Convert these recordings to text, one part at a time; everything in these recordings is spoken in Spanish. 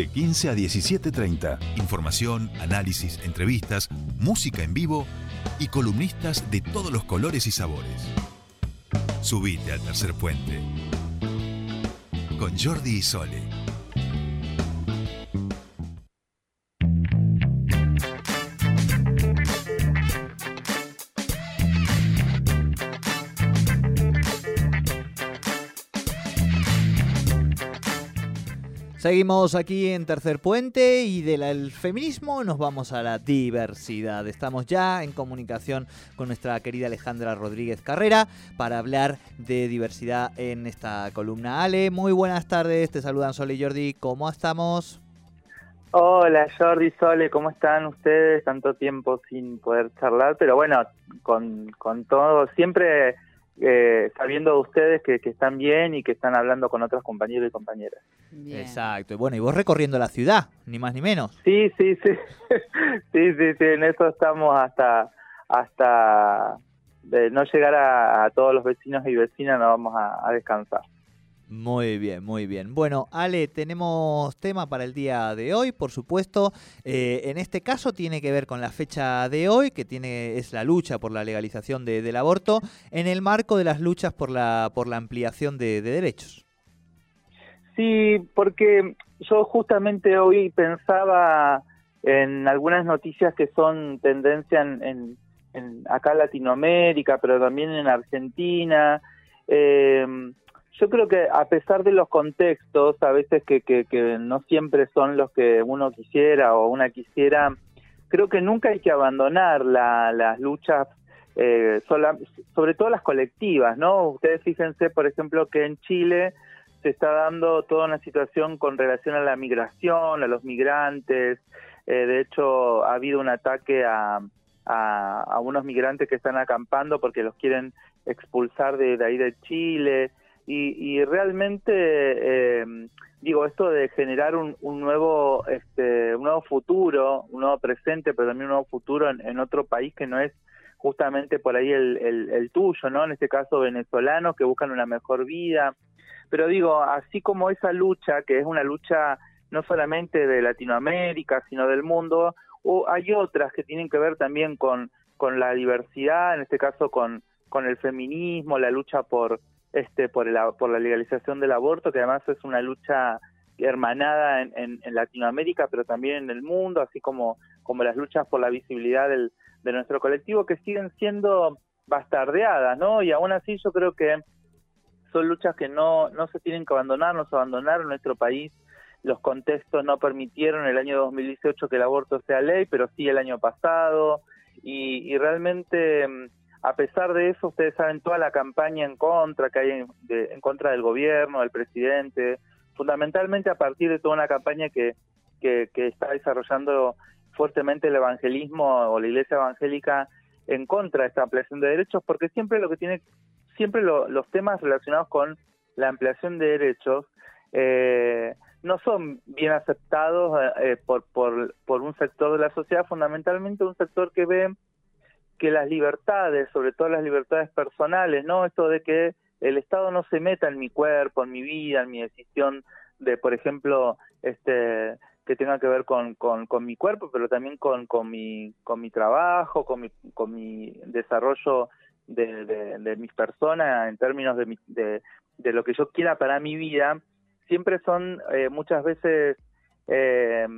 de 15 a 17.30. Información, análisis, entrevistas, música en vivo y columnistas de todos los colores y sabores. Subite al tercer puente con Jordi y Sole. Seguimos aquí en Tercer Puente y del feminismo nos vamos a la diversidad. Estamos ya en comunicación con nuestra querida Alejandra Rodríguez Carrera para hablar de diversidad en esta columna. Ale, muy buenas tardes, te saludan Sole y Jordi, ¿cómo estamos? Hola Jordi, Sole, ¿cómo están ustedes? Tanto tiempo sin poder charlar, pero bueno, con, con todo, siempre eh, sabiendo de ustedes que, están bien y que están hablando con otros compañeros y compañeras. Exacto. Bueno, y vos recorriendo la ciudad, ni más ni menos. Sí, sí, sí. sí, sí, sí. En eso estamos hasta hasta de no llegar a, todos los vecinos y vecinas, nos vamos a descansar. Muy bien, muy bien. Bueno, Ale, tenemos tema para el día de hoy, por supuesto. Eh, en este caso tiene que ver con la fecha de hoy, que tiene es la lucha por la legalización del aborto, en el marco de las luchas por la por la ampliación de, derechos. Sí, porque yo justamente hoy pensaba en algunas noticias que son tendencia en, en acá en Latinoamérica, pero también en Argentina. Eh, yo creo que a pesar de los contextos, a veces que, que, no siempre son los que uno quisiera o una quisiera, creo que nunca hay que abandonar las luchas, eh, sobre todo las colectivas, ¿no? Ustedes fíjense, por ejemplo, que en Chile se está dando toda una situación con relación a la migración, a los migrantes. Eh, de hecho, ha habido un ataque a, unos migrantes que están acampando porque los quieren expulsar de ahí de Chile y, realmente eh, digo esto de generar un, nuevo este un nuevo futuro un nuevo presente pero también un nuevo futuro en, otro país que no es justamente por ahí el, el, tuyo no en este caso venezolanos que buscan una mejor vida. Pero digo así como esa lucha que es una lucha no solamente de Latinoamérica sino del mundo o hay otras que tienen que ver también con con la diversidad en este caso con con el feminismo la lucha por este, por, el, por la legalización del aborto, que además es una lucha hermanada en, en, Latinoamérica, pero también en el mundo, así como, como las luchas por la visibilidad del, de nuestro colectivo, que siguen siendo bastardeadas, ¿no? Y aún así yo creo que son luchas que no, no se tienen que abandonar, no se abandonaron nuestro país. Los contextos no permitieron el año 2018 que el aborto sea ley, pero sí el año pasado. Y, y realmente a pesar de eso, ustedes saben toda la campaña en contra que hay en, contra del gobierno, del presidente, fundamentalmente a partir de toda una campaña que, que, está desarrollando fuertemente el evangelismo o la iglesia evangélica en contra de esta ampliación de derechos, porque siempre lo que tiene, siempre los temas relacionados con la ampliación de derechos eh, no son bien aceptados eh, por, por, por un sector de la sociedad, fundamentalmente un sector que ve que las libertades, sobre todo las libertades personales, ¿no? Esto de que el Estado no se meta en mi cuerpo, en mi vida, en mi decisión de, por ejemplo, este que tenga que ver con, con, mi cuerpo, pero también con, con, mi, con mi trabajo, con mi, con mi desarrollo de, de, mis personas en términos de, de, de, lo que yo quiera para mi vida, siempre son eh, muchas veces eh,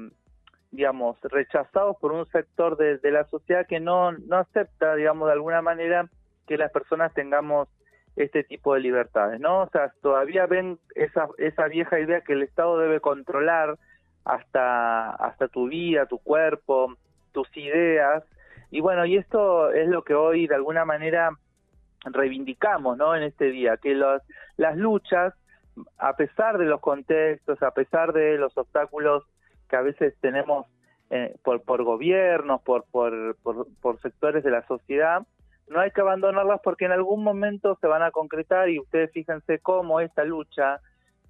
digamos, rechazados por un sector de, la sociedad que no, no acepta, digamos, de alguna manera que las personas tengamos este tipo de libertades, ¿no? O sea, todavía ven esa, esa vieja idea que el Estado debe controlar hasta, hasta tu vida, tu cuerpo, tus ideas, y bueno, y esto es lo que hoy de alguna manera reivindicamos, ¿no? En este día, que los, las luchas, a pesar de los contextos, a pesar de los obstáculos que a veces tenemos eh, por, por gobiernos, por, por, por, sectores de la sociedad, no hay que abandonarlas porque en algún momento se van a concretar y ustedes fíjense cómo esta lucha,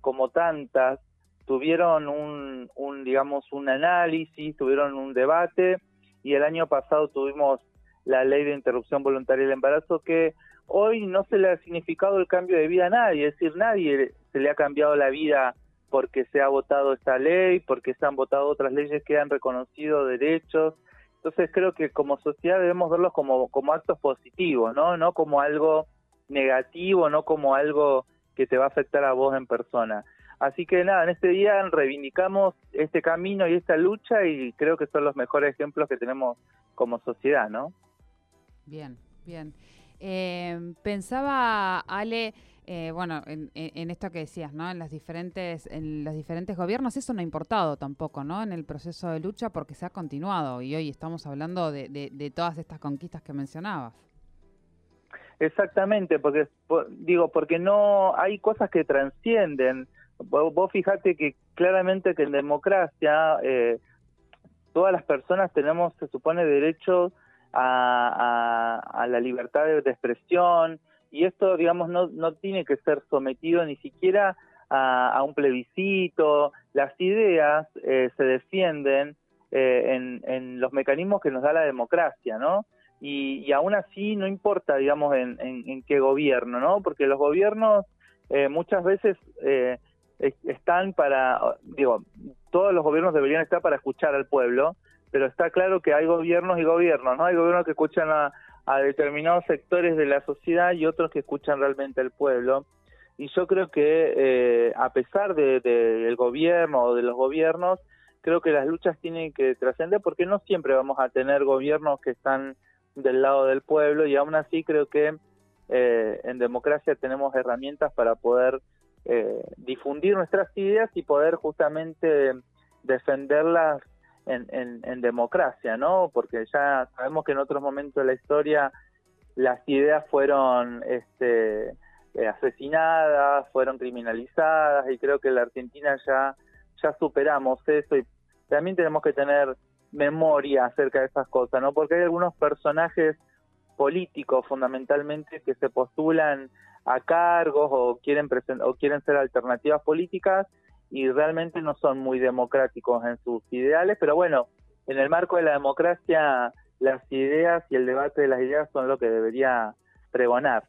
como tantas, tuvieron un, un, digamos, un análisis, tuvieron un debate y el año pasado tuvimos la ley de interrupción voluntaria del embarazo que hoy no se le ha significado el cambio de vida a nadie, es decir, nadie se le ha cambiado la vida porque se ha votado esta ley, porque se han votado otras leyes que han reconocido derechos. Entonces creo que como sociedad debemos verlos como, como actos positivos, ¿no? No como algo negativo, no como algo que te va a afectar a vos en persona. Así que nada, en este día reivindicamos este camino y esta lucha y creo que son los mejores ejemplos que tenemos como sociedad, ¿no? Bien, bien. Eh, pensaba, Ale, eh, bueno, en, esto que decías, ¿no? En las diferentes, en los diferentes gobiernos, eso no ha importado tampoco, ¿no? En el proceso de lucha porque se ha continuado y hoy estamos hablando de, de todas estas conquistas que mencionabas. Exactamente, porque digo, porque no hay cosas que transcienden Vos, fijate que claramente que en democracia eh, todas las personas tenemos, se supone, derecho a, la libertad de, expresión y esto, digamos, no, no tiene que ser sometido ni siquiera a, un plebiscito. Las ideas eh, se defienden eh, en, en, los mecanismos que nos da la democracia, ¿no? Y, y aún así no importa, digamos, en, en, qué gobierno, ¿no? Porque los gobiernos muchas veces están para, digo, todos los gobiernos deberían estar para escuchar al pueblo, pero está claro que hay gobiernos y gobiernos, ¿no? Hay gobiernos que escuchan a, determinados sectores de la sociedad y otros que escuchan realmente al pueblo. Y yo creo que eh, a pesar del de, gobierno o de los gobiernos, creo que las luchas tienen que trascender porque no siempre vamos a tener gobiernos que están del lado del pueblo y aún así creo que eh, en democracia tenemos herramientas para poder eh, difundir nuestras ideas y poder justamente defenderlas en, en, democracia, ¿no? Porque ya sabemos que en otros momentos de la historia las ideas fueron este, eh, asesinadas, fueron criminalizadas y creo que en la Argentina ya, ya superamos eso y también tenemos que tener memoria acerca de esas cosas, ¿no? Porque hay algunos personajes políticos fundamentalmente que se postulan a cargos o quieren o quieren ser alternativas políticas y realmente no son muy democráticos en sus ideales, pero bueno, en el marco de la democracia las ideas y el debate de las ideas son lo que debería pregonar.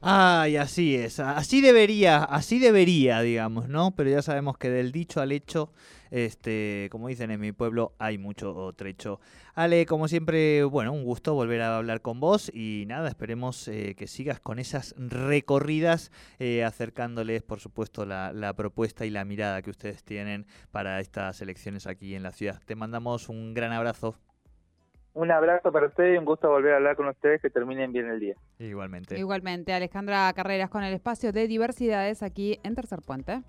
Ay, así es, así debería, así debería, digamos, ¿no? Pero ya sabemos que del dicho al hecho, este, como dicen en mi pueblo, hay mucho trecho. Ale, como siempre, bueno, un gusto volver a hablar con vos y nada, esperemos eh, que sigas con esas recorridas, eh, acercándoles, por supuesto, la, la propuesta y la mirada que ustedes tienen para estas elecciones aquí en la ciudad. Te mandamos un gran abrazo. Un abrazo para ustedes y un gusto volver a hablar con ustedes. Que terminen bien el día. Igualmente. Igualmente, Alejandra Carreras con el espacio de diversidades aquí en Tercer Puente.